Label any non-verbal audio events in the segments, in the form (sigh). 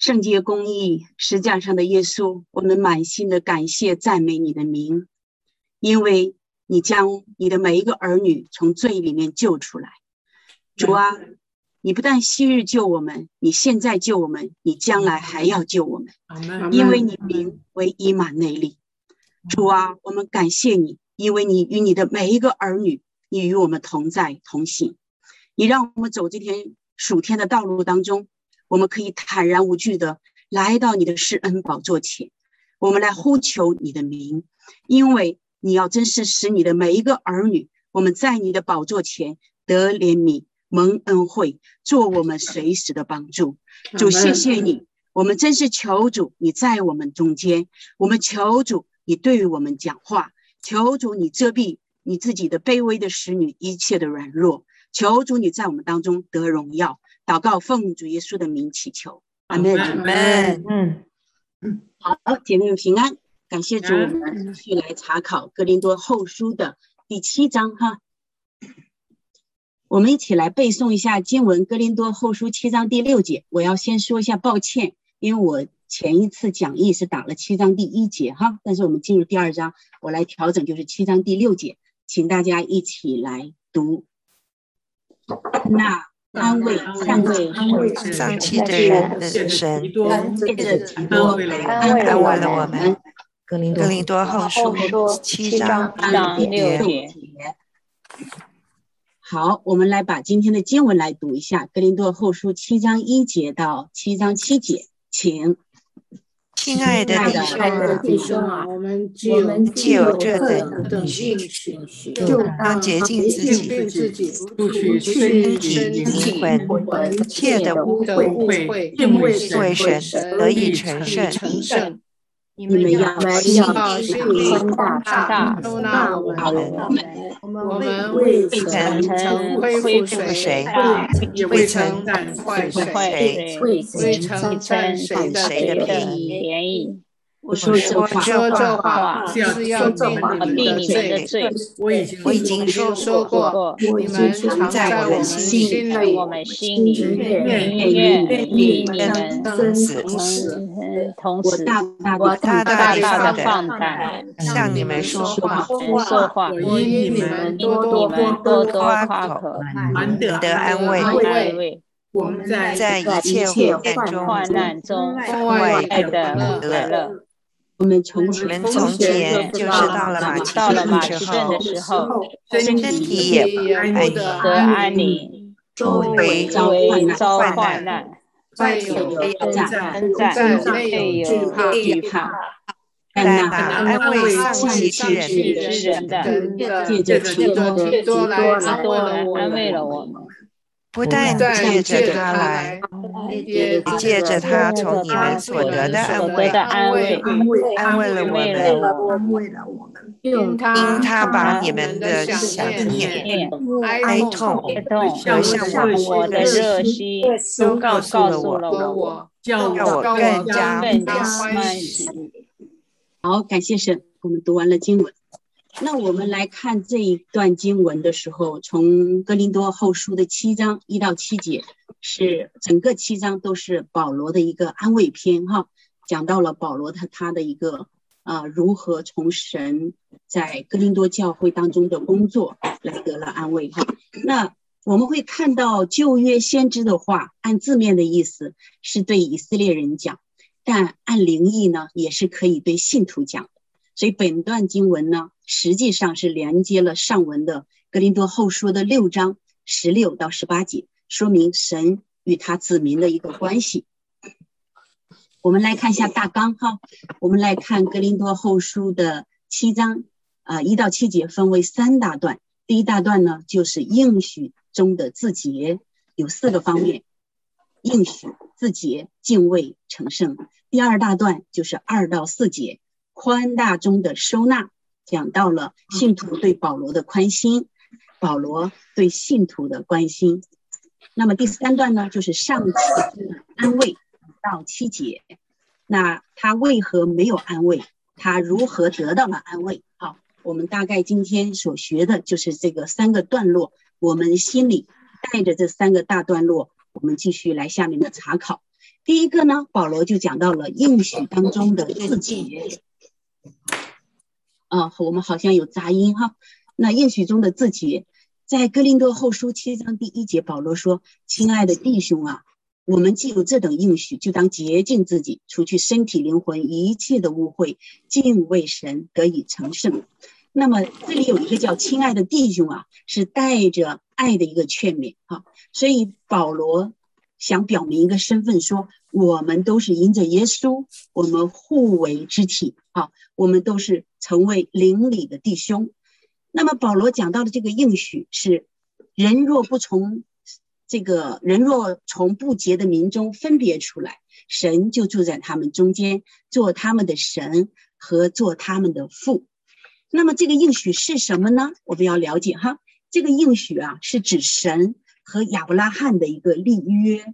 圣洁公义石架上的耶稣，我们满心的感谢赞美你的名，因为你将你的每一个儿女从罪里面救出来。主啊，你不但昔日救我们，你现在救我们，你将来还要救我们，因为你名为以马内利。主啊，我们感谢你，因为你与你的每一个儿女，你与我们同在同行，你让我们走这条属天的道路当中。我们可以坦然无惧的来到你的施恩宝座前，我们来呼求你的名，因为你要真是使你的每一个儿女，我们在你的宝座前得怜悯、蒙恩惠，做我们随时的帮助。主，谢谢你，我们真是求主你在我们中间，我们求主你对我们讲话，求主你遮蔽你自己的卑微的使女一切的软弱，求主你在我们当中得荣耀。祷告，奉主耶稣的名祈求，阿门。阿门。嗯嗯，好，姐妹们平安，感谢主。我们继续来查考《格林多后书》的第七章哈。我们一起来背诵一下经文，《格林多后书》七章第六节。我要先说一下抱歉，因为我前一次讲义是打了七章第一节哈，但是我们进入第二章，我来调整，就是七章第六节，请大家一起来读。那。安慰、安慰、安慰丧气的人的神，借着基督安慰了我们。格林多后书七章六节。好，我们来把今天的经文来读一下。格林多后书七章一节到七章七节，请。亲爱的弟兄啊，我们只有这等信心，就当洁净自己，不取身体、灵魂、一切的污秽，敬畏神，得以成圣。你们要心宽大，收纳我们。我们未曾恢复谁，也未曾坏谁，未曾占谁的便宜。我说这话是要避你们的罪。我已经说说过，你们常在我们心里，我们心里愿愿与你们同时同时，我大大大的放胆向你们说话，说话，因你们多多多多夸口，难得安慰。我们在一切患难中，外的得乐。我们从前就是到了马其顿的时候，身体也不得安宁，周围遭患难，外有征战，内有惧怕。但那安慰丧气之人的，借着基督的多来安慰了我们。不但借着他来，也借着他从你们所得的安慰，安慰安慰了我们，因他把你们的想念、哀痛和向我的热心都告诉了我，叫我更加更加欢喜。好，感谢神，我们读完了经文。那我们来看这一段经文的时候，从哥林多后书的七章一到七节，是整个七章都是保罗的一个安慰篇，哈，讲到了保罗他他的一个啊如何从神在哥林多教会当中的工作来得了安慰，哈。那我们会看到旧约先知的话，按字面的意思是对以色列人讲，但按灵意呢，也是可以对信徒讲。所以本段经文呢，实际上是连接了上文的《格林多后书》的六章十六到十八节，说明神与他子民的一个关系。我们来看一下大纲哈，我们来看《格林多后书》的七章啊一到七节，分为三大段。第一大段呢，就是应许中的字节，有四个方面：应许、字节、敬畏、成圣。第二大段就是二到四节。宽大中的收纳，讲到了信徒对保罗的宽心，保罗对信徒的关心。那么第三段呢，就是上次的安慰到七节。那他为何没有安慰？他如何得到了安慰？好，我们大概今天所学的就是这个三个段落。我们心里带着这三个大段落，我们继续来下面的查考。第一个呢，保罗就讲到了应许当中的自己。啊，我们好像有杂音哈。那应许中的自己，在哥林多后书七章第一节，保罗说：“亲爱的弟兄啊，我们既有这等应许，就当洁净自己，除去身体灵魂一切的污秽，敬畏神，得以成圣。”那么这里有一个叫“亲爱的弟兄”啊，是带着爱的一个劝勉啊。所以保罗想表明一个身份，说我们都是因着耶稣，我们互为肢体啊，我们都是成为邻里的弟兄。那么保罗讲到的这个应许是：人若不从这个人若从不洁的民中分别出来，神就住在他们中间，做他们的神和做他们的父。那么这个应许是什么呢？我们要了解哈，这个应许啊，是指神和亚伯拉罕的一个立约。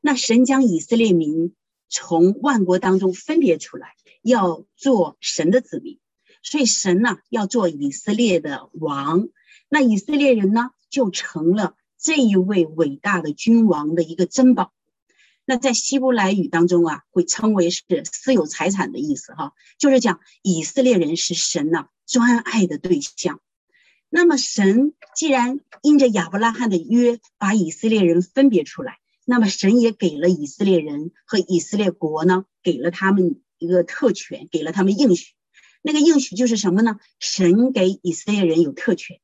那神将以色列民从万国当中分别出来，要做神的子民，所以神呢要做以色列的王。那以色列人呢，就成了这一位伟大的君王的一个珍宝。那在希伯来语当中啊，会称为是私有财产的意思哈，就是讲以色列人是神呐专爱的对象。那么神既然因着亚伯拉罕的约把以色列人分别出来，那么神也给了以色列人和以色列国呢，给了他们一个特权，给了他们应许。那个应许就是什么呢？神给以色列人有特权，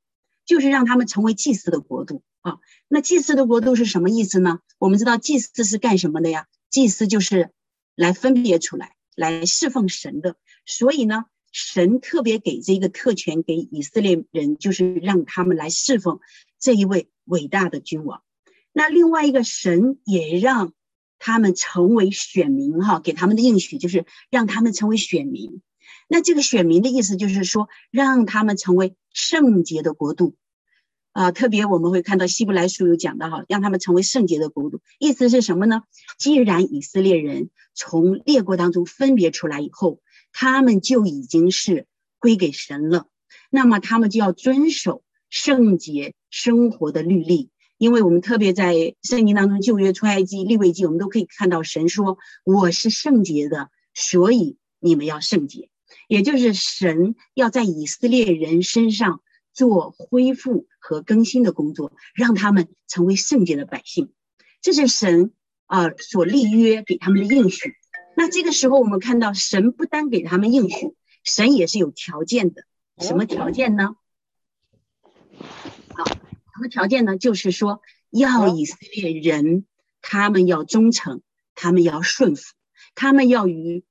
就是让他们成为祭司的国度。啊，那祭司的国度是什么意思呢？我们知道祭司是干什么的呀？祭司就是来分别出来，来侍奉神的。所以呢，神特别给这个特权给以色列人，就是让他们来侍奉这一位伟大的君王。那另外一个神也让他们成为选民，哈，给他们的应许就是让他们成为选民。那这个选民的意思就是说，让他们成为圣洁的国度。啊，特别我们会看到希伯来书有讲到哈，让他们成为圣洁的国度，意思是什么呢？既然以色列人从列国当中分别出来以后，他们就已经是归给神了，那么他们就要遵守圣洁生活的律例，因为我们特别在圣经当中旧约出埃及立位记，我们都可以看到神说我是圣洁的，所以你们要圣洁，也就是神要在以色列人身上。做恢复和更新的工作，让他们成为圣洁的百姓，这是神啊所立约给他们的应许。那这个时候，我们看到神不单给他们应许，神也是有条件的。什么条件呢？好，什么条件呢？就是说，要以色列人他们要忠诚，他们要顺服，他们要与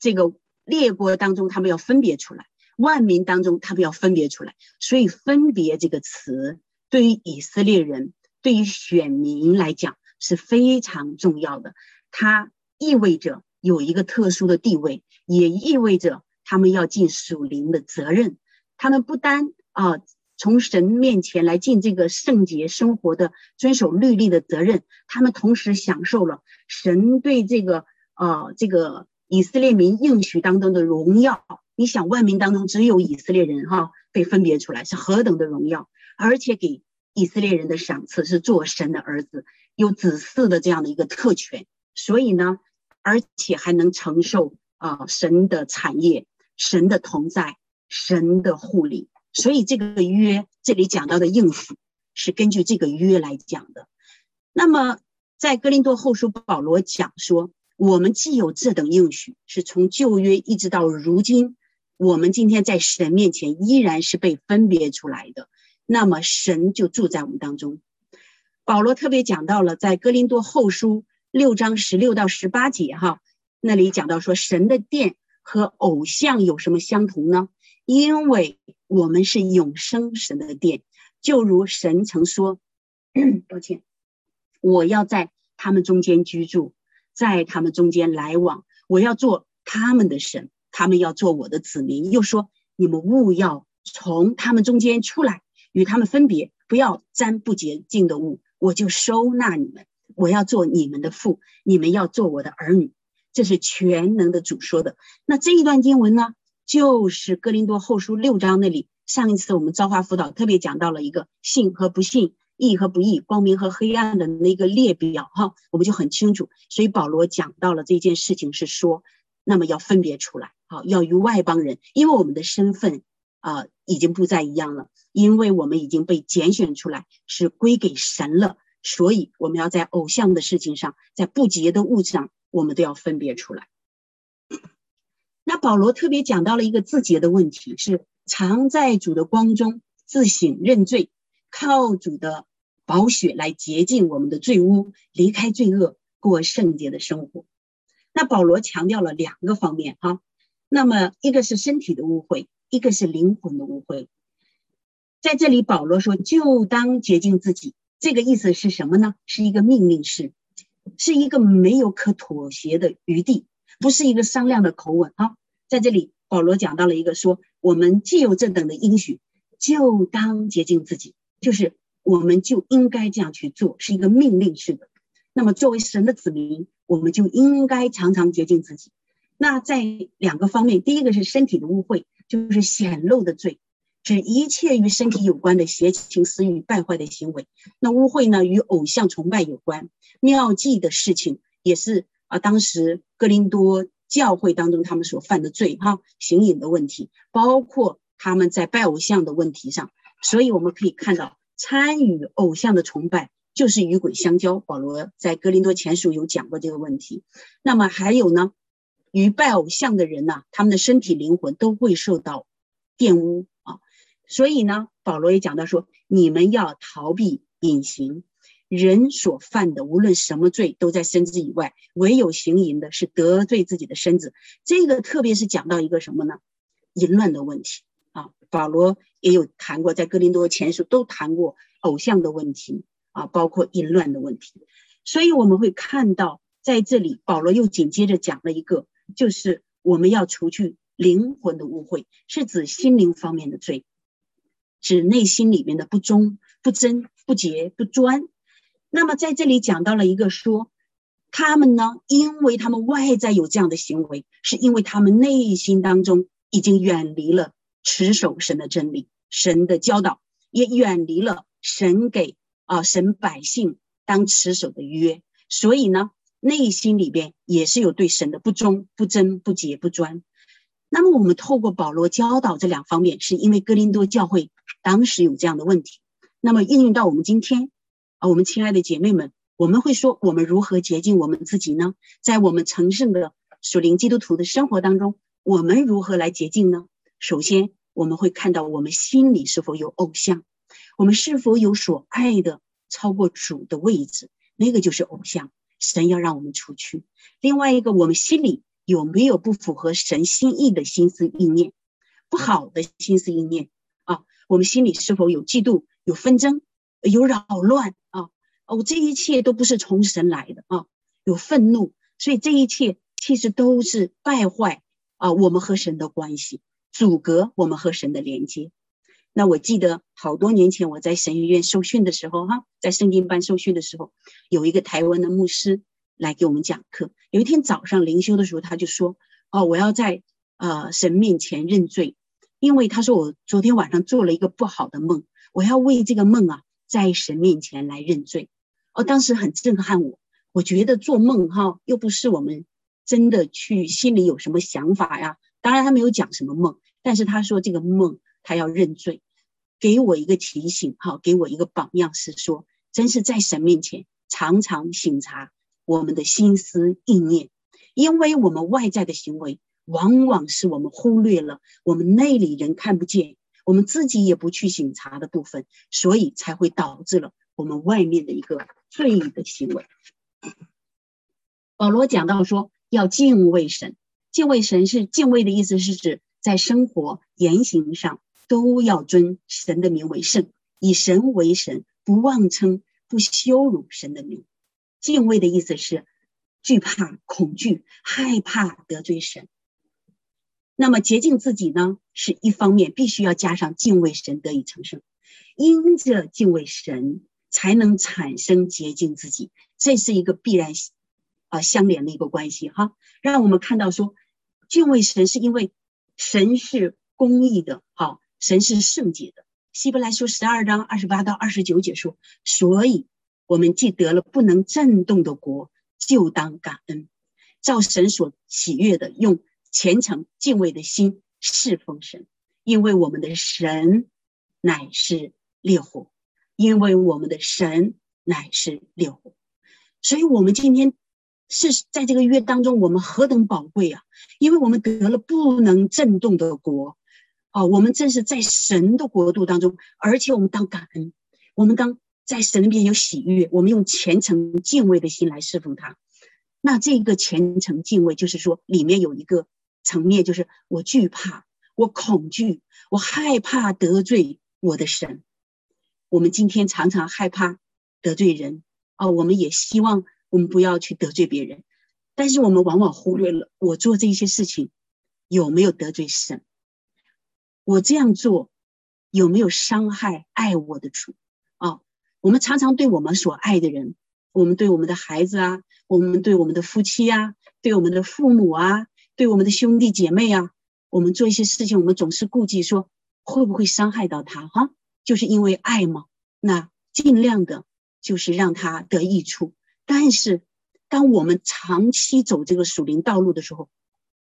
这个列国当中，他们要分别出来。万民当中，他们要分别出来，所以“分别”这个词对于以色列人、对于选民来讲是非常重要的。它意味着有一个特殊的地位，也意味着他们要尽属灵的责任。他们不单啊，从神面前来尽这个圣洁生活的、遵守律例的责任，他们同时享受了神对这个啊这个以色列民应许当中的荣耀。你想，万民当中只有以色列人哈被分别出来，是何等的荣耀！而且给以色列人的赏赐是做神的儿子，有子嗣的这样的一个特权。所以呢，而且还能承受啊神的产业、神的同在、神的护理。所以这个约这里讲到的应许是根据这个约来讲的。那么在哥林多后书，保罗讲说，我们既有这等应许，是从旧约一直到如今。我们今天在神面前依然是被分别出来的，那么神就住在我们当中。保罗特别讲到了在哥林多后书六章十六到十八节，哈，那里讲到说神的殿和偶像有什么相同呢？因为我们是永生神的殿，就如神曾说：“ (clears throat) 抱歉，我要在他们中间居住，在他们中间来往，我要做他们的神。”他们要做我的子民，又说你们勿要从他们中间出来，与他们分别，不要沾不洁净的物，我就收纳你们。我要做你们的父，你们要做我的儿女。这是全能的主说的。那这一段经文呢，就是哥林多后书六章那里。上一次我们朝花辅导特别讲到了一个信和不信，义和不义、光明和黑暗的那个列表哈，我们就很清楚。所以保罗讲到了这件事情是说，那么要分别出来，好，要与外邦人，因为我们的身份啊已经不再一样了，因为我们已经被拣选出来，是归给神了，所以我们要在偶像的事情上，在不洁的物上，我们都要分别出来。那保罗特别讲到了一个自洁的问题，是常在主的光中自省认罪，靠主的宝血来洁净我们的罪污，离开罪恶，过圣洁的生活。那保罗强调了两个方面哈，那么一个是身体的污秽，一个是灵魂的污秽。在这里，保罗说就当洁净自己，这个意思是什么呢？是一个命令式，是一个没有可妥协的余地。不是一个商量的口吻啊，在这里保罗讲到了一个说，我们既有这等的应许，就当洁净自己，就是我们就应该这样去做，是一个命令式的。那么作为神的子民，我们就应该常常洁净自己。那在两个方面，第一个是身体的污秽，就是显露的罪，指一切与身体有关的邪情私欲、败坏的行为。那污秽呢，与偶像崇拜有关，妙计的事情也是。啊，当时哥林多教会当中他们所犯的罪，哈，行淫的问题，包括他们在拜偶像的问题上，所以我们可以看到，参与偶像的崇拜就是与鬼相交。保罗在哥林多前书有讲过这个问题。那么还有呢，与拜偶像的人呢，他们的身体灵魂都会受到玷污。所以呢，保罗也讲到说，你们要逃避隐形。人所犯的无论什么罪，都在身子以外；唯有行淫的，是得罪自己的身子。这个特别是讲到一个什么呢？淫乱的问题啊。保罗也有谈过，在哥林多前书都谈过偶像的问题啊，包括淫乱的问题。所以我们会看到，在这里保罗又紧接着讲了一个，就是我们要除去灵魂的污秽，是指心灵方面的罪，指内心里面的不忠、不贞、不洁、不专。那么在这里讲到了一个说，他们呢，因为他们外在有这样的行为，是因为他们内心当中已经远离了持守神的真理、神的教导，也远离了神给啊神百姓当持守的约，所以呢，内心里边也是有对神的不忠、不贞、不洁、不专。那么我们透过保罗教导这两方面，是因为哥林多教会当时有这样的问题，那么应用到我们今天。啊，我们亲爱的姐妹们，我们会说，我们如何洁净我们自己呢？在我们成圣的属灵基督徒的生活当中，我们如何来洁净呢？首先，我们会看到我们心里是否有偶像，我们是否有所爱的超过主的位置，那个就是偶像，神要让我们除去。另外一个，我们心里有没有不符合神心意的心思意念，不好的心思意念？我们心里是否有嫉妒、有纷争？有扰乱啊！哦，这一切都不是从神来的啊！有愤怒，所以这一切其实都是败坏啊！我们和神的关系，阻隔我们和神的连接。那我记得好多年前我在神学院受训的时候，哈，在圣经班受训的时候，有一个台湾的牧师来给我们讲课。有一天早上灵修的时候，他就说：“哦，我要在呃神面前认罪，因为他说我昨天晚上做了一个不好的梦，我要为这个梦啊。”在神面前来认罪，哦，当时很震撼我。我觉得做梦哈，又不是我们真的去心里有什么想法呀。当然他没有讲什么梦，但是他说这个梦他要认罪，给我一个提醒哈，给我一个榜样是说，真是在神面前常常省察我们的心思意念，因为我们外在的行为往往是我们忽略了，我们内里人看不见。我们自己也不去醒察的部分，所以才会导致了我们外面的一个罪的行为。保罗讲到说，要敬畏神，敬畏神是敬畏的意思，是指在生活言行上都要尊神的名为圣，以神为神，不妄称，不羞辱神的名。敬畏的意思是惧怕、恐惧、害怕得罪神。那么洁净自己呢，是一方面，必须要加上敬畏神得以成圣，因着敬畏神才能产生洁净自己，这是一个必然啊相连的一个关系哈。让我们看到说，敬畏神是因为神是公义的，好，神是圣洁的，希伯来书十二章二十八到二十九节说：“所以，我们既得了不能震动的国，就当感恩，照神所喜悦的，用虔诚敬畏的心侍奉神，因为我们的神乃是烈火，因为我们的神乃是烈火。所以，我们今天是在这个月当中，我们何等宝贵啊！因为我们得了不能震动的国。”哦，我们正是在神的国度当中，而且我们当感恩，我们当在神那边有喜悦，我们用虔诚敬畏的心来侍奉他。那这个虔诚敬畏，就是说里面有一个层面，就是我惧怕，我恐惧，我害怕得罪我的神。我们今天常常害怕得罪人，哦，我们也希望我们不要去得罪别人，但是我们往往忽略了我做这些事情有没有得罪神。我这样做有没有伤害爱我的主啊？我们常常对我们所爱的人，我们对我们的孩子啊，我们对我们的夫妻啊，对我们的父母啊，对我们的兄弟姐妹啊，我们做一些事情，我们总是顾忌说会不会伤害到他哈？就是因为爱嘛，那尽量的就是让他得益处。但是当我们长期走这个属灵道路的时候，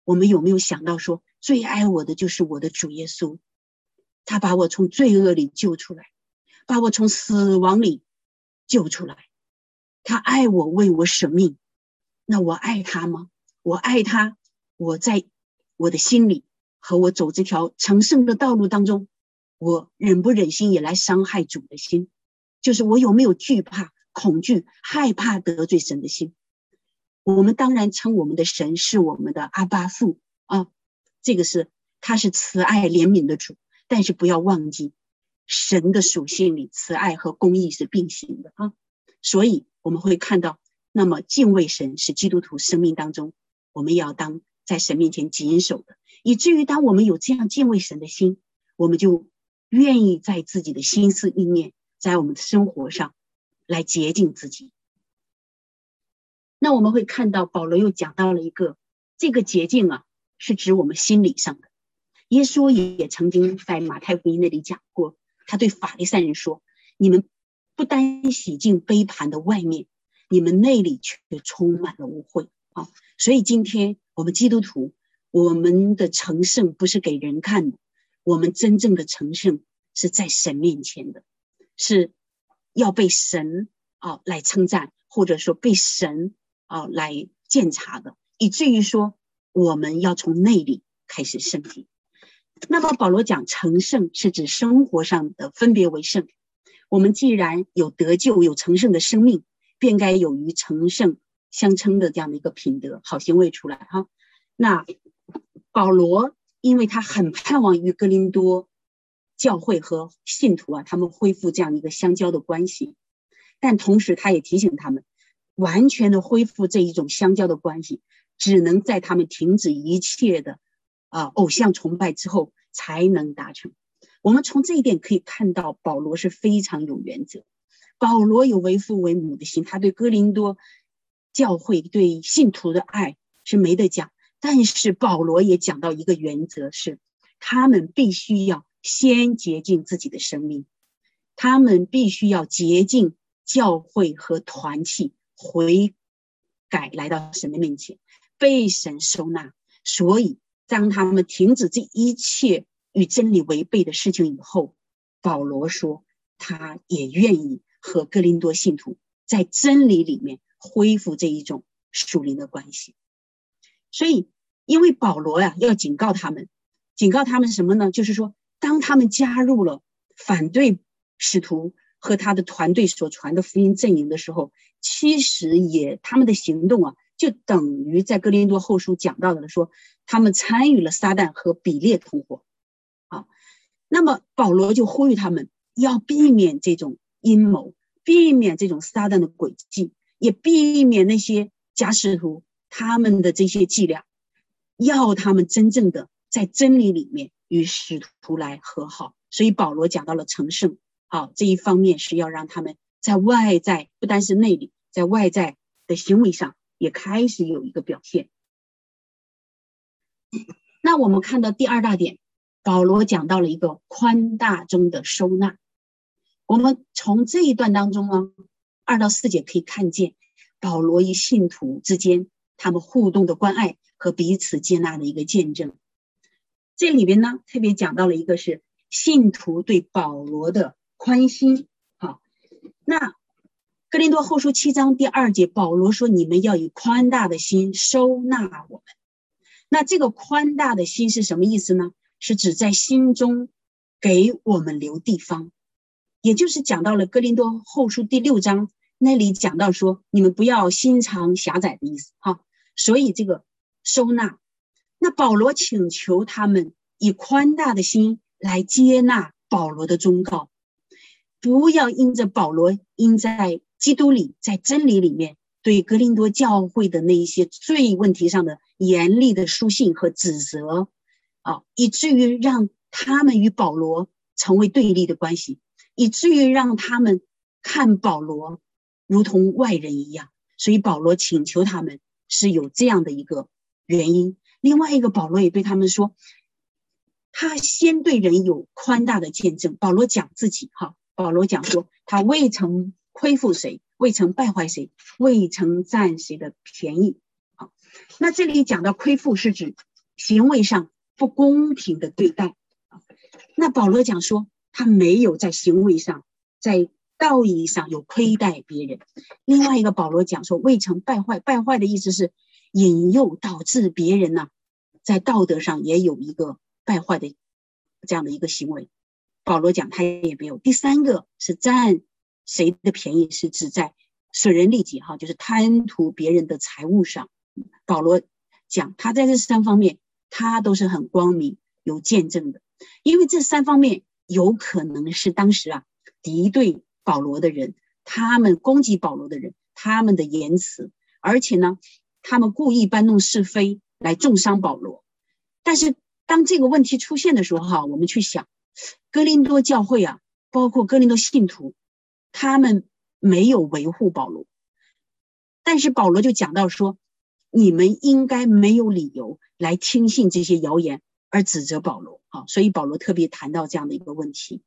我们有没有想到说？最爱我的就是我的主耶稣，他把我从罪恶里救出来，把我从死亡里救出来。他爱我，为我舍命。那我爱他吗？我爱他。我在我的心里和我走这条成圣的道路当中，我忍不忍心也来伤害主的心？就是我有没有惧怕、恐惧、害怕得罪神的心？我们当然称我们的神是我们的阿巴父啊。这个是他是慈爱怜悯的主，但是不要忘记神的属性里慈爱和公义是并行的啊。所以我们会看到，那么敬畏神是基督徒生命当中我们要当在神面前谨守的，以至于当我们有这样敬畏神的心，我们就愿意在自己的心思意念，在我们的生活上来洁净自己。那我们会看到保罗又讲到了一个这个洁净啊。是指我们心理上的。耶稣也曾经在马太福音那里讲过，他对法利赛人说：“你们不单洗净杯盘的外面，你们内里却充满了污秽。”啊，所以今天我们基督徒，我们的成圣不是给人看的，我们真正的成圣是在神面前的，是要被神啊来称赞，或者说被神啊来鉴察的，以至于说。我们要从内里开始圣洁。那么保罗讲成圣是指生活上的分别为圣。我们既然有得救、有成圣的生命，便该有与成圣相称的这样的一个品德、好行为出来哈。那保罗因为他很盼望与格林多教会和信徒啊，他们恢复这样一个相交的关系，但同时他也提醒他们，完全的恢复这一种相交的关系。只能在他们停止一切的啊偶像崇拜之后才能达成。我们从这一点可以看到，保罗是非常有原则。保罗有为父为母的心，他对哥林多教会对信徒的爱是没得讲。但是保罗也讲到一个原则，是他们必须要先洁净自己的生命，他们必须要洁净教会和团契，悔改来到神的面前。被神收纳，所以当他们停止这一切与真理违背的事情以后，保罗说他也愿意和哥林多信徒在真理里面恢复这一种属灵的关系。所以，因为保罗呀要警告他们，警告他们什么呢？就是说，当他们加入了反对使徒和他的团队所传的福音阵营的时候，其实也他们的行动啊。就等于在哥林多后书讲到的说，他们参与了撒旦和比列同伙，啊，那么保罗就呼吁他们要避免这种阴谋，避免这种撒旦的诡计，也避免那些假使徒他们的这些伎俩，要他们真正的在真理里面与使徒来和好。所以保罗讲到了成圣，好这一方面是要让他们在外在不单是内里，在外在的行为上。也开始有一个表现。那我们看到第二大点，保罗讲到了一个宽大中的收纳。我们从这一段当中呢，二到四节可以看见保罗与信徒之间他们互动的关爱和彼此接纳的一个见证。这里边呢，特别讲到了一个是信徒对保罗的宽心。好，那哥林多后书七章第二节，保罗说：“你们要以宽大的心收纳我们。”那这个宽大的心是什么意思呢？是指在心中给我们留地方，也就是讲到了哥林多后书第六章那里讲到说：“你们不要心肠狭窄”的意思。哈，所以这个收纳。那保罗请求他们以宽大的心来接纳保罗的忠告，不要因着保罗因在基督里在真理里面对格林多教会的那一些罪问题上的严厉的书信和指责，啊，以至于让他们与保罗成为对立的关系，以至于让他们看保罗如同外人一样。所以保罗请求他们是有这样的一个原因。另外一个，保罗也对他们说，他先对人有宽大的见证。保罗讲自己，哈，保罗讲说，他未曾亏负谁，未曾败坏谁，未曾占谁的便宜。好，那这里讲到亏负，是指行为上不公平的对待。那保罗讲说，他没有在行为上，在道义上有亏待别人。另外一个，保罗讲说，未曾败坏，败坏的意思是。引诱导致别人呢，在道德上也有一个败坏的这样的一个行为。保罗讲他也没有。第三个是占谁的便宜，是指在损人利己哈，就是贪图别人的财物上。保罗讲他在这三方面他都是很光明有见证的，因为这三方面有可能是当时啊敌对保罗的人，他们攻击保罗的人，他们的言辞，而且呢。他们故意搬弄是非来重伤保罗，但是当这个问题出现的时候，哈，我们去想，哥林多教会啊，包括哥林多信徒，他们没有维护保罗，但是保罗就讲到说，你们应该没有理由来听信这些谣言而指责保罗，好，所以保罗特别谈到这样的一个问题。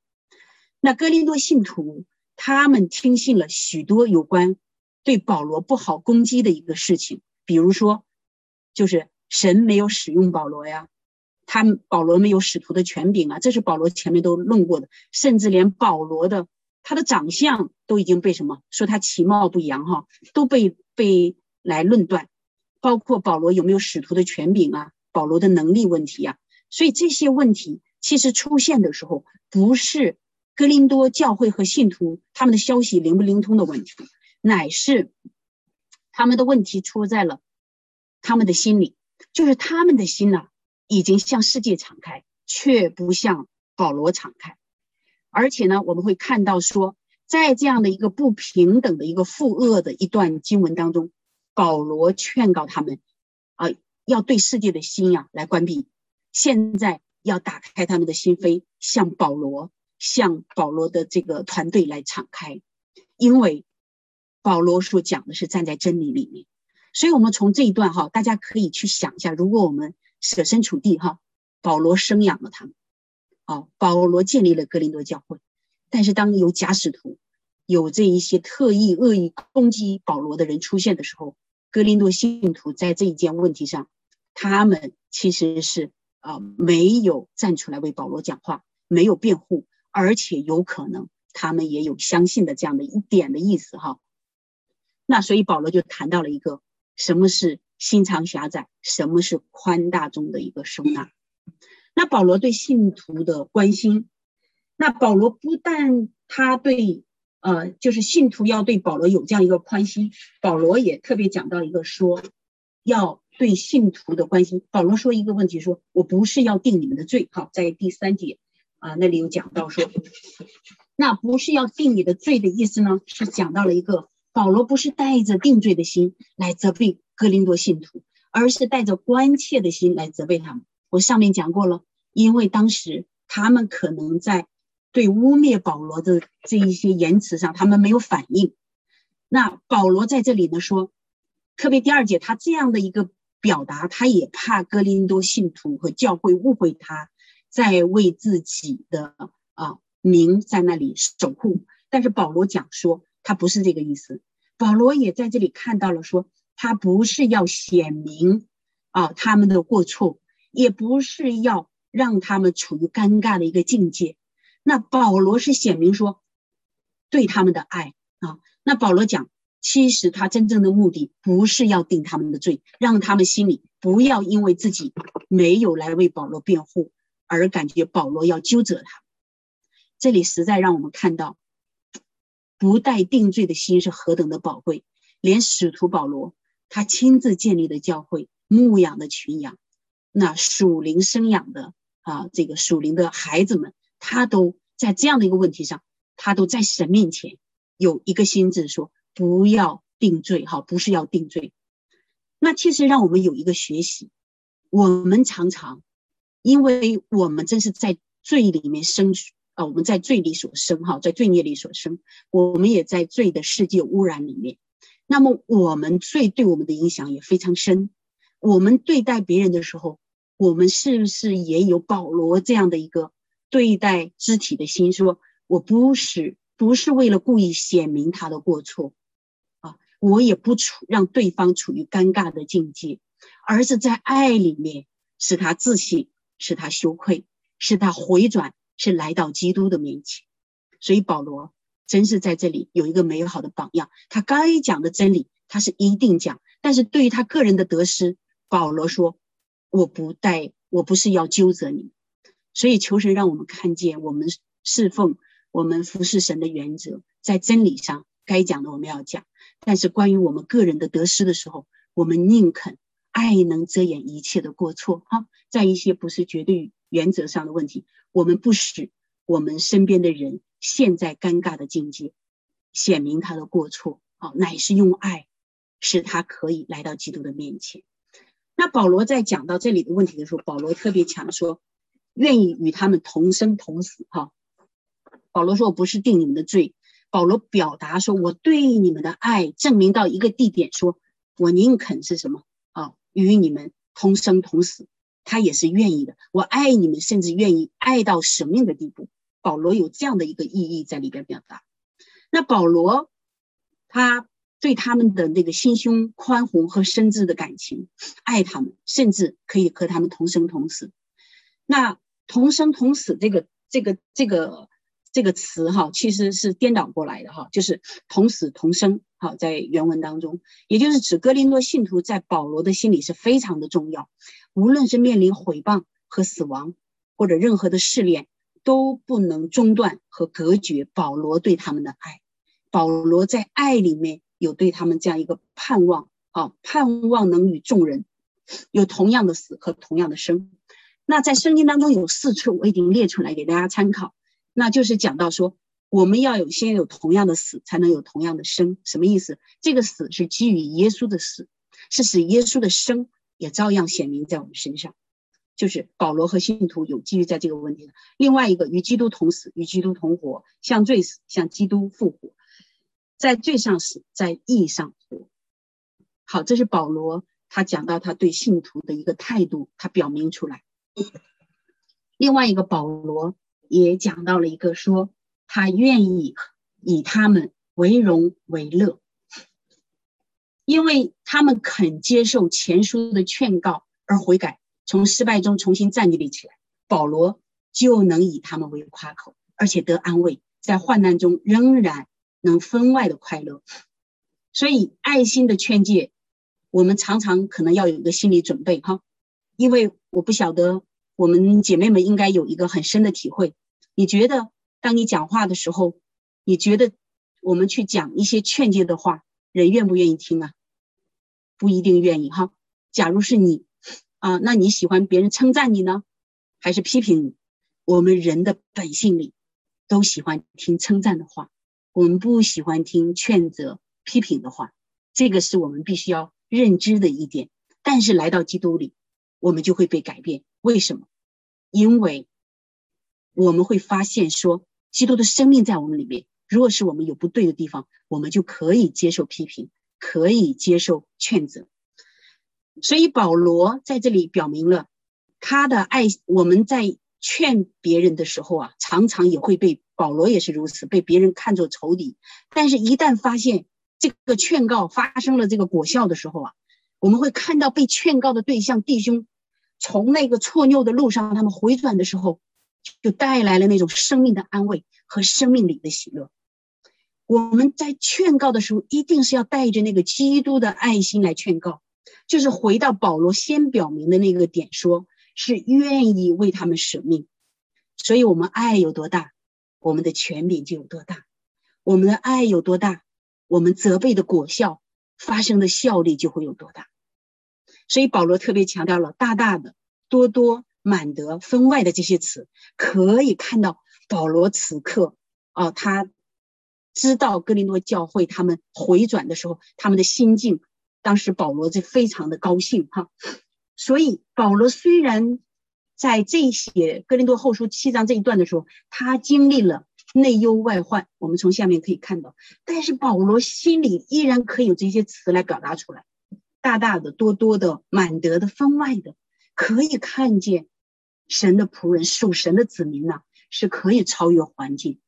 那哥林多信徒他们听信了许多有关对保罗不好攻击的一个事情。比如说，就是神没有使用保罗呀，他保罗没有使徒的权柄啊，这是保罗前面都论过的。甚至连保罗的他的长相都已经被什么说他其貌不扬哈，都被被来论断。包括保罗有没有使徒的权柄啊，保罗的能力问题呀。所以这些问题其实出现的时候，不是哥林多教会和信徒他们的消息灵不灵通的问题，乃是。他们的问题出在了他们的心里，就是他们的心呐，已经向世界敞开，却不向保罗敞开。而且呢，我们会看到说，在这样的一个不平等的一个负恶的一段经文当中，保罗劝告他们啊，要对世界的心呀来关闭，现在要打开他们的心扉，向保罗，向保罗的这个团队来敞开，因为。保罗所讲的是站在真理里面，所以，我们从这一段哈，大家可以去想一下，如果我们设身处地哈，保罗生养了他们，哦，保罗建立了格林多教会，但是当有假使徒，有这一些特意恶意攻击保罗的人出现的时候，格林多信徒在这一件问题上，他们其实是啊没有站出来为保罗讲话，没有辩护，而且有可能他们也有相信的这样的一点的意思哈。那所以保罗就谈到了一个什么是心肠狭窄，什么是宽大中的一个收纳。那保罗对信徒的关心，那保罗不但他对呃，就是信徒要对保罗有这样一个宽心，保罗也特别讲到一个说，要对信徒的关心。保罗说一个问题，说我不是要定你们的罪，好，在第三节啊那里有讲到说，那不是要定你的罪的意思呢，是讲到了一个。保罗不是带着定罪的心来责备哥林多信徒，而是带着关切的心来责备他们。我上面讲过了，因为当时他们可能在对污蔑保罗的这一些言辞上，他们没有反应。那保罗在这里呢说，特别第二节他这样的一个表达，他也怕哥林多信徒和教会误会他在为自己的啊名在那里守护。但是保罗讲说，他不是这个意思。保罗也在这里看到了，说他不是要显明啊他们的过错，也不是要让他们处于尴尬的一个境界。那保罗是显明说对他们的爱啊。那保罗讲，其实他真正的目的不是要定他们的罪，让他们心里不要因为自己没有来为保罗辩护而感觉保罗要纠责他。这里实在让我们看到。不带定罪的心是何等的宝贵！连使徒保罗，他亲自建立的教会、牧养的群羊，那属灵生养的啊，这个属灵的孩子们，他都在这样的一个问题上，他都在神面前有一个心智，说不要定罪，哈，不是要定罪。那其实让我们有一个学习，我们常常，因为我们真是在罪里面生。啊，我们在罪里所生，哈，在罪孽里所生，我们也在罪的世界污染里面。那么，我们罪对我们的影响也非常深。我们对待别人的时候，我们是不是也有保罗这样的一个对待肢体的心？说我不是不是为了故意显明他的过错，我也不处让对方处于尴尬的境界，而是在爱里面使他自信，使他羞愧，使他回转。是来到基督的面前，所以保罗真是在这里有一个美好的榜样。他该讲的真理，他是一定讲；但是对于他个人的得失，保罗说：“我不带，我不是要纠责你。”所以求神让我们看见，我们侍奉、我们服侍神的原则，在真理上该讲的我们要讲；但是关于我们个人的得失的时候，我们宁肯爱能遮掩一切的过错。哈，在一些不是绝对。原则上的问题，我们不使我们身边的人陷在尴尬的境界，显明他的过错啊，乃是用爱使他可以来到基督的面前。那保罗在讲到这里的问题的时候，保罗特别强说，愿意与他们同生同死。哈，保罗说，我不是定你们的罪。保罗表达说，我对你们的爱证明到一个地点，说我宁肯是什么啊，与你们同生同死。他也是愿意的，我爱你们，甚至愿意爱到舍命的地步。保罗有这样的一个意义在里边表达。那保罗，他对他们的那个心胸宽宏和深挚的感情，爱他们，甚至可以和他们同生同死。那同生同死这个这个这个。这个词哈，其实是颠倒过来的哈，就是同死同生。好，在原文当中，也就是指哥林多信徒在保罗的心里是非常的重要，无论是面临毁谤和死亡，或者任何的试炼，都不能中断和隔绝保罗对他们的爱。保罗在爱里面有对他们这样一个盼望啊，盼望能与众人有同样的死和同样的生。那在圣经当中有四处，我已经列出来给大家参考。那就是讲到说，我们要有先有同样的死，才能有同样的生，什么意思？这个死是基于耶稣的死，是使耶稣的生也照样显明在我们身上。就是保罗和信徒有基于在这个问题的。另外一个，与基督同死，与基督同活，向罪死，向基督复活，在罪上死，在义上活。好，这是保罗他讲到他对信徒的一个态度，他表明出来。另外一个保罗。也讲到了一个说，他愿意以他们为荣为乐，因为他们肯接受前书的劝告而悔改，从失败中重新站立起来，保罗就能以他们为夸口，而且得安慰，在患难中仍然能分外的快乐。所以爱心的劝诫，我们常常可能要有一个心理准备哈，因为我不晓得。我们姐妹们应该有一个很深的体会。你觉得，当你讲话的时候，你觉得我们去讲一些劝诫的话，人愿不愿意听啊？不一定愿意哈。假如是你啊，那你喜欢别人称赞你呢，还是批评你？我们人的本性里都喜欢听称赞的话，我们不喜欢听劝责、批评的话。这个是我们必须要认知的一点。但是来到基督里，我们就会被改变。为什么？因为我们会发现，说基督的生命在我们里面。如果是我们有不对的地方，我们就可以接受批评，可以接受劝责。所以保罗在这里表明了他的爱。我们在劝别人的时候啊，常常也会被保罗也是如此，被别人看作仇敌。但是，一旦发现这个劝告发生了这个果效的时候啊，我们会看到被劝告的对象弟兄从那个错拗的路上，他们回转的时候，就带来了那种生命的安慰和生命里的喜乐。我们在劝告的时候，一定是要带着那个基督的爱心来劝告，就是回到保罗先表明的那个点，说是愿意为他们舍命。所以，我们爱有多大，我们的权柄就有多大；我们的爱有多大，我们责备的果效发生的效力就会有多大。所以，保罗特别强调了“大大的、多多、满得、分外的”这些词，可以看到保罗此刻啊，他。知道哥林多教会他们回转的时候，他们的心境，当时保罗就非常的高兴哈。所以保罗虽然在这些哥林多后书七章这一段的时候，他经历了内忧外患，我们从下面可以看到，但是保罗心里依然可以有这些词来表达出来，大大的、多多的、满得的、分外的，可以看见神的仆人、属神的子民呐，是可以超越环境。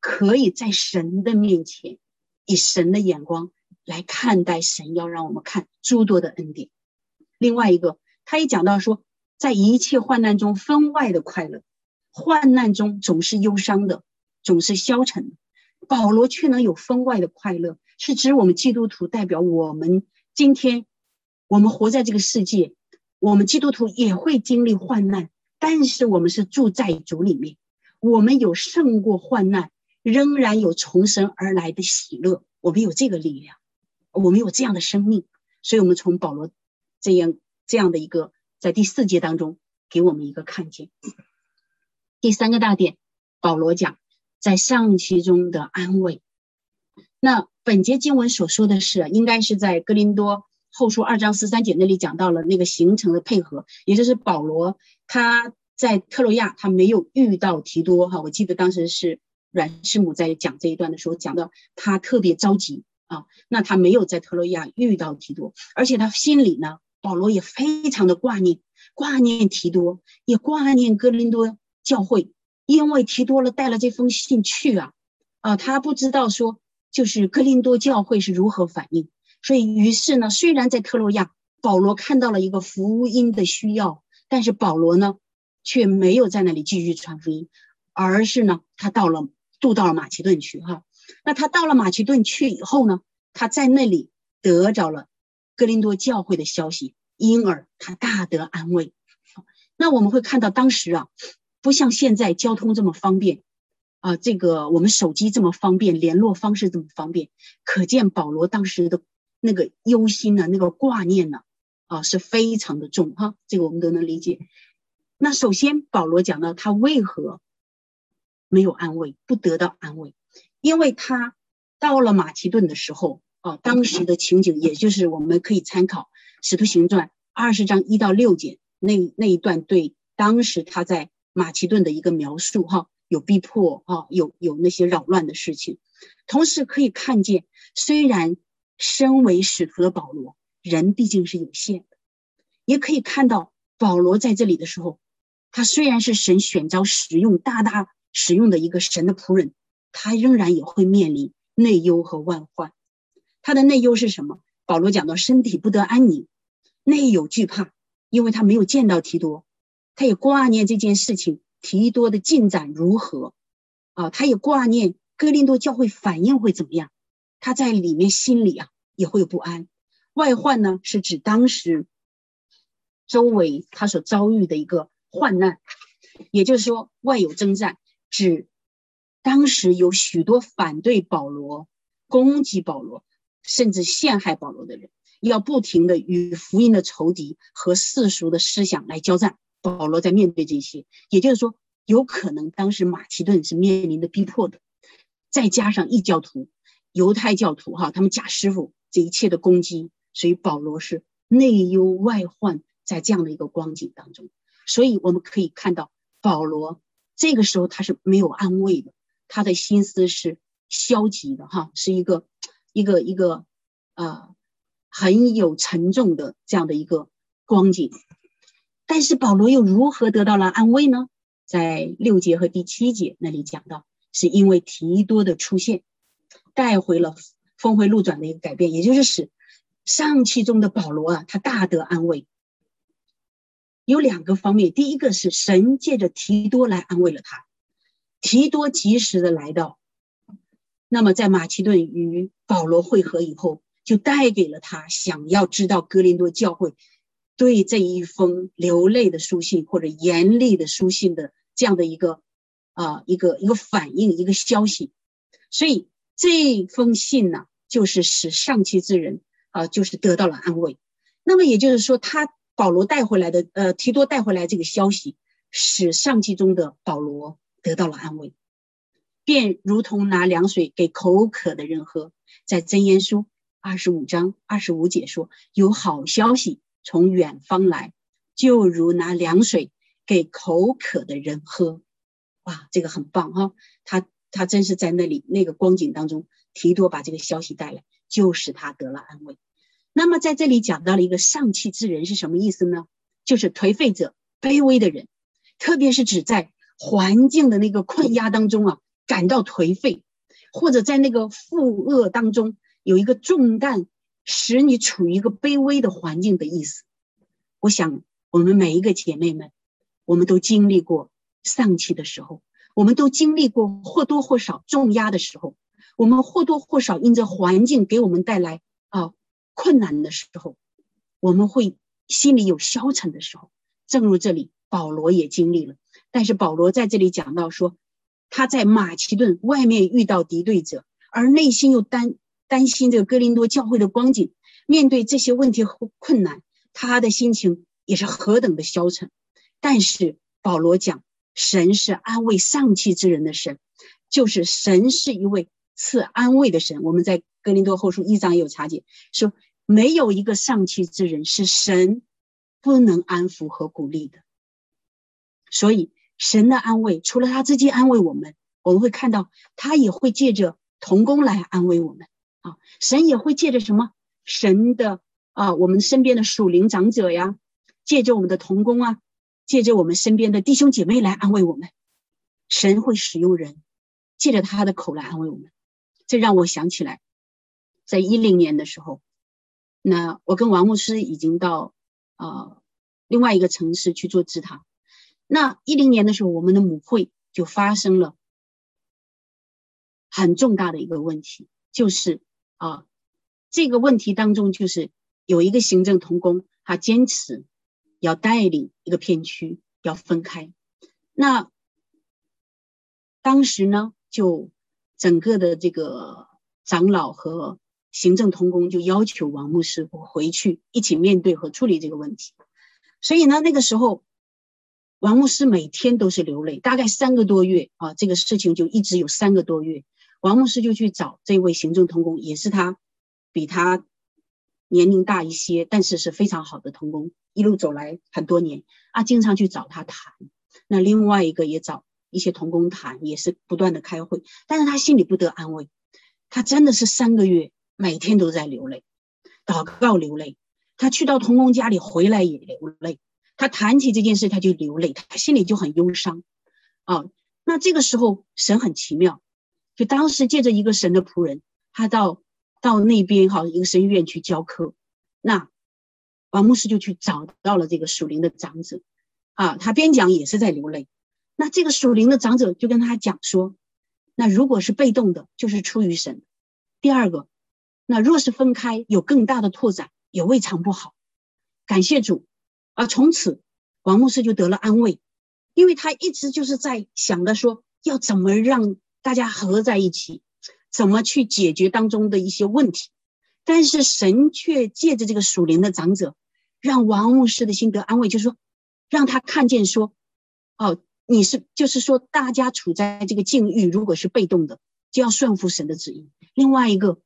可以在神的面前，以神的眼光来看待神要让我们看诸多的恩典。另外一个，他也讲到说，在一切患难中分外的快乐，患难中总是忧伤的，总是消沉的。保罗却能有分外的快乐，是指我们基督徒代表我们今天，我们活在这个世界，我们基督徒也会经历患难，但是我们是住在主里面，我们有胜过患难。仍然有从神而来的喜乐，我们有这个力量，我们有这样的生命，所以，我们从保罗这样这样的一个在第四节当中给我们一个看见。第三个大点，保罗讲在上期中的安慰。那本节经文所说的是，应该是在哥林多后书二章十三节那里讲到了那个形成的配合，也就是保罗他在特洛亚他没有遇到提多哈，我记得当时是。阮师母在讲这一段的时候，讲到他特别着急啊，那他没有在特洛亚遇到提多，而且他心里呢，保罗也非常的挂念，挂念提多，也挂念哥林多教会，因为提多了带了这封信去啊，啊，他不知道说就是哥林多教会是如何反应，所以于是呢，虽然在特洛亚，保罗看到了一个福音的需要，但是保罗呢，却没有在那里继续传福音，而是呢，他到了。渡到了马其顿去，哈，那他到了马其顿去以后呢，他在那里得着了哥林多教会的消息，因而他大得安慰。那我们会看到当时啊，不像现在交通这么方便啊，这个我们手机这么方便，联络方式这么方便，可见保罗当时的那个忧心呢，那个挂念呢，啊，是非常的重哈，这个我们都能理解。那首先保罗讲到他为何。没有安慰，不得到安慰，因为他到了马其顿的时候，啊，当时的情景，也就是我们可以参考《使徒行传》二十章一到六节那那一段，对当时他在马其顿的一个描述，哈，有逼迫，啊，有有那些扰乱的事情，同时可以看见，虽然身为使徒的保罗，人毕竟是有限的，也可以看到保罗在这里的时候，他虽然是神选召使用，大大。使用的一个神的仆人，他仍然也会面临内忧和万患。他的内忧是什么？保罗讲到身体不得安宁，内有惧怕，因为他没有见到提多，他也挂念这件事情提多的进展如何啊？他也挂念哥林多教会反应会怎么样？他在里面心里啊也会有不安。外患呢，是指当时周围他所遭遇的一个患难，也就是说外有征战。指当时有许多反对保罗、攻击保罗，甚至陷害保罗的人，要不停的与福音的仇敌和世俗的思想来交战。保罗在面对这些，也就是说，有可能当时马其顿是面临的逼迫的，再加上异教徒、犹太教徒哈，他们假师傅这一切的攻击，所以保罗是内忧外患，在这样的一个光景当中，所以我们可以看到保罗。这个时候他是没有安慰的，他的心思是消极的，哈，是一个一个一个呃很有沉重的这样的一个光景。但是保罗又如何得到了安慰呢？在六节和第七节那里讲到，是因为提多的出现，带回了峰回路转的一个改变，也就是使上气中的保罗啊，他大得安慰。有两个方面，第一个是神借着提多来安慰了他，提多及时的来到，那么在马其顿与保罗会合以后，就带给了他想要知道哥林多教会。对这一封流泪的书信或者严厉的书信的这样的一个啊一个一个反应一个消息，所以这封信呢，就是使上期之人啊，就是得到了安慰。那么也就是说，他保罗带回来的呃提多带回来这个消息，使上期中的保罗得到了安慰，便如同拿凉水给口渴的人喝。在箴言书二十五章二十五节说，有好消息。从远方来，就如拿凉水给口渴的人喝，哇，这个很棒哈！他他真是在那里那个光景当中，提多把这个消息带来，就使他得了安慰。那么在这里讲到了一个上气之人是什么意思呢？就是颓废者、卑微的人，特别是指在环境的那个困压当中啊，感到颓废，或者在那个负恶当中有一个重担。使你处于一个卑微的环境的意思，我想我们每一个姐妹们，我们都经历过丧气的时候，我们都经历过或多或少重压的时候，我们或多或少因着环境给我们带来啊困难的时候，我们会心里有消沉的时候。正如这里保罗也经历了，但是保罗在这里讲到说，他在马其顿外面遇到敌对者，而内心又担。担心这个哥林多教会的光景，面对这些问题和困难，他的心情也是何等的消沉。但是保罗讲，神是安慰丧气之人的神，就是神是一位赐安慰的神。我们在哥林多后书一章也有查解，说没有一个丧气之人是神不能安抚和鼓励的。所以神的安慰，除了他自己安慰我们，我们会看到他也会借着童工来安慰我们。啊，神也会借着什么？神的啊，我们身边的属灵长者呀，借着我们的童工啊，借着我们身边的弟兄姐妹来安慰我们。神会使用人，借着他的口来安慰我们。这让我想起来，在一零年的时候，那我跟王牧师已经到啊另外一个城市去做支堂。那一零年的时候，我们的母会就发生了很重大的一个问题，就是。啊，这个问题当中就是有一个行政同工，他坚持要带领一个片区要分开。那当时呢，就整个的这个长老和行政同工就要求王牧师回去一起面对和处理这个问题。所以呢，那个时候王牧师每天都是流泪，大概三个多月啊，这个事情就一直有三个多月。王牧师就去找这位行政同工，也是他比他年龄大一些，但是是非常好的同工。一路走来很多年啊，经常去找他谈。那另外一个也找一些同工谈，也是不断的开会，但是他心里不得安慰。他真的是三个月每天都在流泪，祷告流泪。他去到同工家里回来也流泪。他谈起这件事他就流泪，他心里就很忧伤。啊，那这个时候神很奇妙。就当时借着一个神的仆人，他到到那边哈一个神院去教课，那王牧师就去找到了这个属灵的长者，啊，他边讲也是在流泪。那这个属灵的长者就跟他讲说，那如果是被动的，就是出于神；第二个，那若是分开，有更大的拓展，也未尝不好。感谢主，啊，从此王牧师就得了安慰，因为他一直就是在想着说要怎么让。大家合在一起，怎么去解决当中的一些问题？但是神却借着这个属灵的长者，让王牧师的心得安慰，就是说，让他看见说，哦，你是就是说，大家处在这个境遇，如果是被动的，就要顺服神的旨意。另外一个，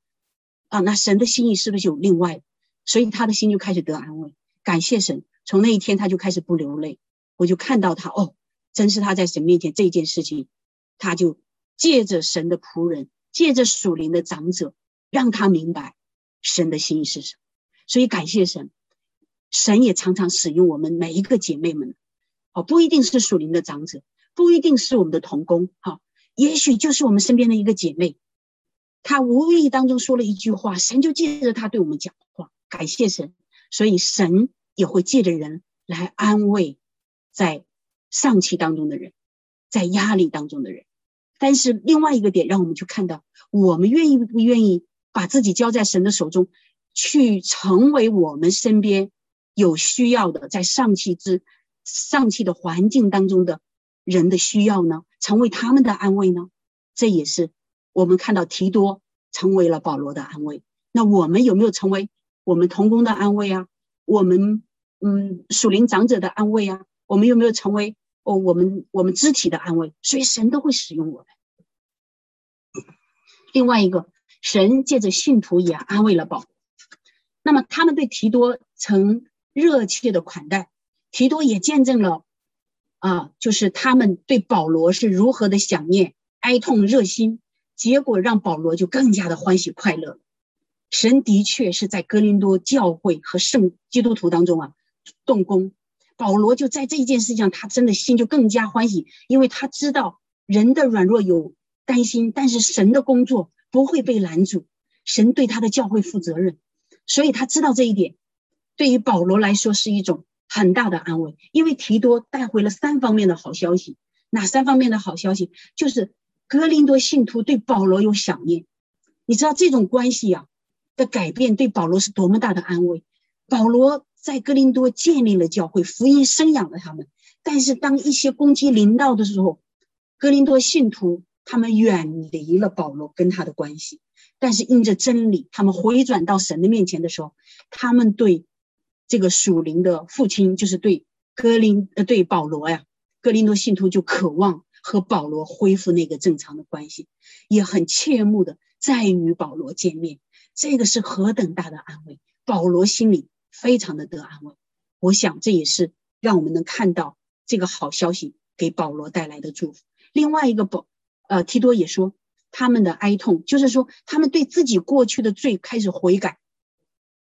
啊，那神的心意是不是有另外？所以他的心就开始得安慰，感谢神。从那一天他就开始不流泪，我就看到他，哦，真是他在神面前这件事情，他就。借着神的仆人，借着属灵的长者，让他明白神的心意是什么。所以感谢神，神也常常使用我们每一个姐妹们，哦，不一定是属灵的长者，不一定是我们的同工，哈，也许就是我们身边的一个姐妹，她无意当中说了一句话，神就借着她对我们讲话，感谢神，所以神也会借着人来安慰在丧气当中的人，在压力当中的人。但是另外一个点，让我们去看到，我们愿意不愿意把自己交在神的手中，去成为我们身边有需要的，在丧气之丧气的环境当中的人的需要呢？成为他们的安慰呢？这也是我们看到提多成为了保罗的安慰。那我们有没有成为我们同工的安慰啊？我们嗯属灵长者的安慰啊？我们有没有成为？我们我们肢体的安慰，所以神都会使用我们。另外一个，神借着信徒也安慰了保罗。那么他们对提多曾热切的款待，提多也见证了啊，就是他们对保罗是如何的想念、哀痛、热心，结果让保罗就更加的欢喜快乐。神的确是在哥林多教会和圣基督徒当中啊动工。保罗就在这一件事情上，他真的心就更加欢喜，因为他知道人的软弱有担心，但是神的工作不会被拦阻，神对他的教会负责任，所以他知道这一点，对于保罗来说是一种很大的安慰，因为提多带回了三方面的好消息。哪三方面的好消息？就是格林多信徒对保罗有想念，你知道这种关系呀的改变对保罗是多么大的安慰，保罗。在哥林多建立了教会，福音生养了他们。但是当一些攻击临到的时候，哥林多信徒他们远离了保罗跟他的关系。但是因着真理，他们回转到神的面前的时候，他们对这个属灵的父亲，就是对哥林呃对保罗呀，哥林多信徒就渴望和保罗恢复那个正常的关系，也很切慕的再与保罗见面。这个是何等大的安慰！保罗心里。非常的得安慰，我想这也是让我们能看到这个好消息给保罗带来的祝福。另外一个保，呃，提多也说他们的哀痛，就是说他们对自己过去的罪开始悔改，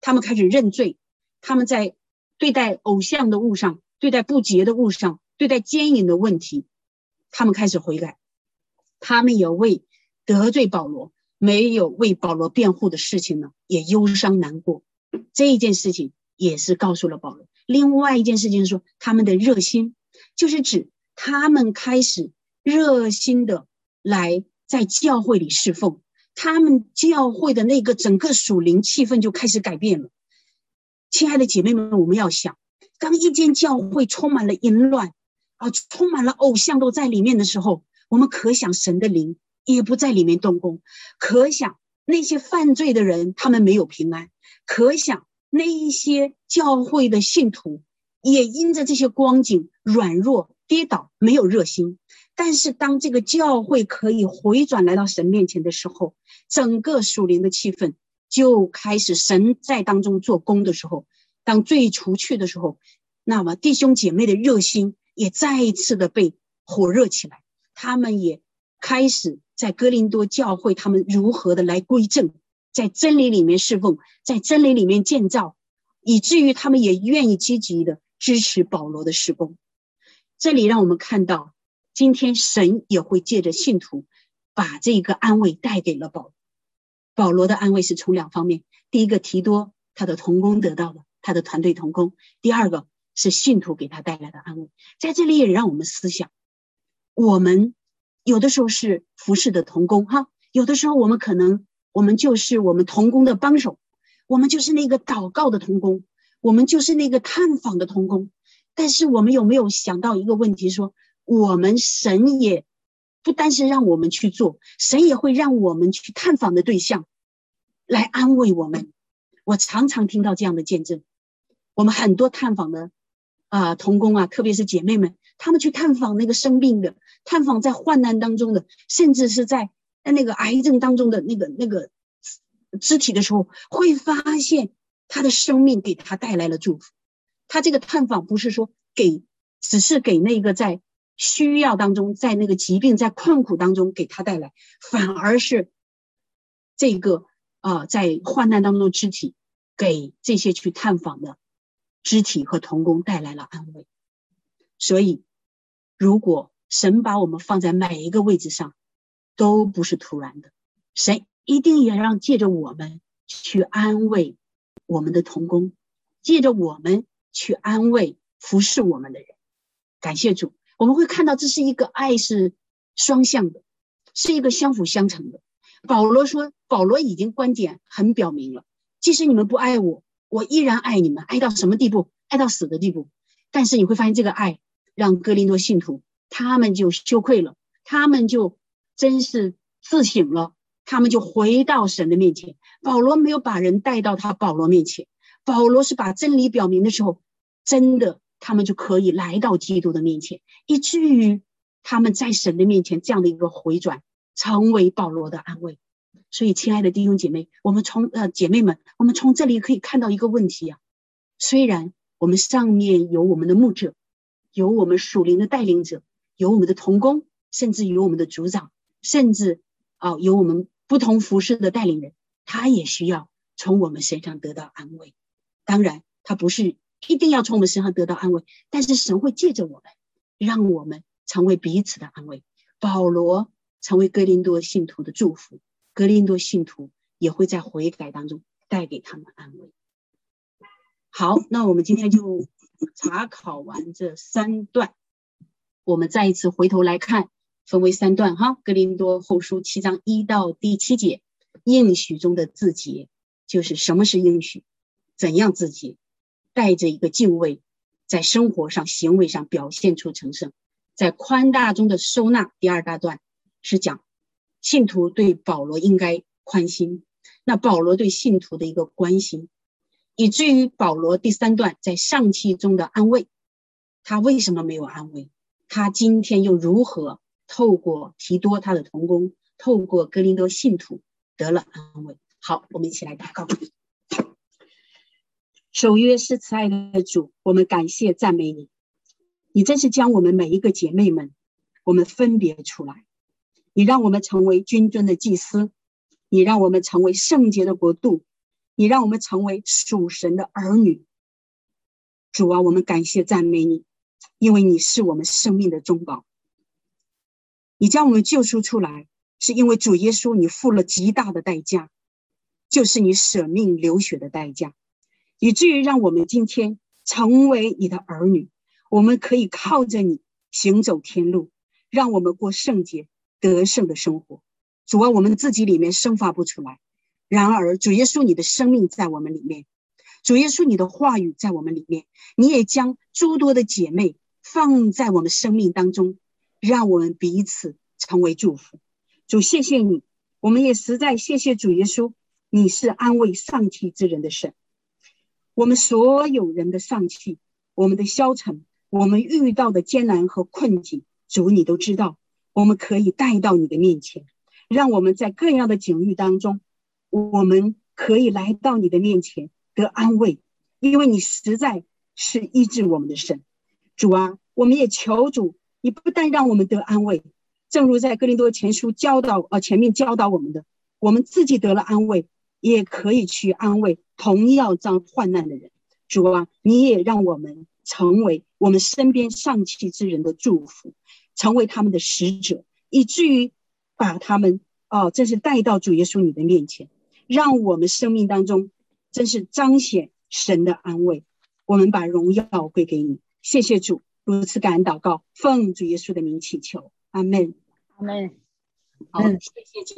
他们开始认罪，他们在对待偶像的物上，对待不洁的物上，对待奸淫的问题，他们开始悔改，他们也为得罪保罗，没有为保罗辩护的事情呢，也忧伤难过。这一件事情也是告诉了保罗。另外一件事情是说，他们的热心，就是指他们开始热心的来在教会里侍奉，他们教会的那个整个属灵气氛就开始改变了。亲爱的姐妹们，我们要想，当一间教会充满了淫乱啊，充满了偶像都在里面的时候，我们可想神的灵也不在里面动工，可想那些犯罪的人，他们没有平安。可想，那一些教会的信徒也因着这些光景软弱跌倒，没有热心。但是，当这个教会可以回转来到神面前的时候，整个属灵的气氛就开始神在当中做工的时候，当罪除去的时候，那么弟兄姐妹的热心也再一次的被火热起来。他们也开始在哥林多教会，他们如何的来归正。在真理里面侍奉，在真理里面建造，以至于他们也愿意积极的支持保罗的施工。这里让我们看到，今天神也会借着信徒，把这个安慰带给了保保罗的安慰是从两方面：第一个提多他的同工得到的，他的团队同工；第二个是信徒给他带来的安慰。在这里也让我们思想，我们有的时候是服侍的童工，哈，有的时候我们可能。我们就是我们童工的帮手，我们就是那个祷告的童工，我们就是那个探访的童工。但是我们有没有想到一个问题？说我们神也不单是让我们去做，神也会让我们去探访的对象来安慰我们。我常常听到这样的见证，我们很多探访的啊童工啊，特别是姐妹们，他们去探访那个生病的，探访在患难当中的，甚至是在。在那个癌症当中的那个那个肢体的时候，会发现他的生命给他带来了祝福。他这个探访不是说给，只是给那个在需要当中，在那个疾病在困苦当中给他带来，反而是这个啊，在患难当中的肢体给这些去探访的肢体和童工带来了安慰。所以，如果神把我们放在每一个位置上，都不是突然的。神一定也让借着我们去安慰我们的同工，借着我们去安慰服侍我们的人。感谢主，我们会看到这是一个爱是双向的，是一个相辅相成的。保罗说：“保罗已经观点很表明了，即使你们不爱我，我依然爱你们，爱到什么地步？爱到死的地步。但是你会发现，这个爱让哥林多信徒他们就羞愧了，他们就真是自省了，他们就回到神的面前。保罗没有把人带到他保罗面前，保罗是把真理表明的时候，真的他们就可以来到基督的面前，以至于他们在神的面前这样的一个回转。”成为保罗的安慰，所以，亲爱的弟兄姐妹，我们从呃姐妹们，我们从这里可以看到一个问题呀。虽然我们上面有我们的牧者，有我们属灵的带领者，有我们的同工，甚至有我们的组长，甚至啊有我们不同服饰的带领人，他也需要从我们身上得到安慰。当然，他不是一定要从我们身上得到安慰，但是神会借着我们，让我们成为彼此的安慰。保罗。成为格林多信徒的祝福，格林多信徒也会在悔改当中带给他们安慰。好，那我们今天就查考完这三段，我们再一次回头来看，分为三段哈。格林多后书七章一到第七节，应许中的自己就是什么是应许，怎样自己，带着一个敬畏，在生活上、行为上表现出成圣，在宽大中的收纳。第二大段。是讲信徒对保罗应该宽心，那保罗对信徒的一个关心，以至于保罗第三段在上期中的安慰，他为什么没有安慰？他今天又如何透过提多他的同工，透过格林多信徒得了安慰？好，我们一起来祷告。守约是慈爱的主，我们感谢赞美你，你真是将我们每一个姐妹们，我们分别出来。你让我们成为君尊的祭司，你让我们成为圣洁的国度，你让我们成为属神的儿女。主啊，我们感谢赞美你，因为你是我们生命的中保。你将我们救赎出来，是因为主耶稣你付了极大的代价，就是你舍命流血的代价，以至于让我们今天成为你的儿女。我们可以靠着你行走天路，让我们过圣洁。得胜的生活，主啊，我们自己里面生发不出来。然而，主耶稣，你的生命在我们里面；主耶稣，你的话语在我们里面。你也将诸多的姐妹放在我们生命当中，让我们彼此成为祝福。主，谢谢你，我们也实在谢谢主耶稣，你是安慰丧气之人的神。我们所有人的丧气，我们的消沉，我们遇到的艰难和困境，主你都知道。我们可以带到你的面前，让我们在各样的境遇当中，我们可以来到你的面前得安慰，因为你实在是医治我们的神。主啊，我们也求主，你不但让我们得安慰，正如在哥林多前书教导呃前面教导我们的，我们自己得了安慰，也可以去安慰同样遭患难的人。主啊，你也让我们成为我们身边丧气之人的祝福。成为他们的使者，以至于把他们哦，真是带到主耶稣你的面前，让我们生命当中真是彰显神的安慰。我们把荣耀归给你，谢谢主，如此感恩祷告，奉主耶稣的名祈求，阿门，阿门。好，谢谢。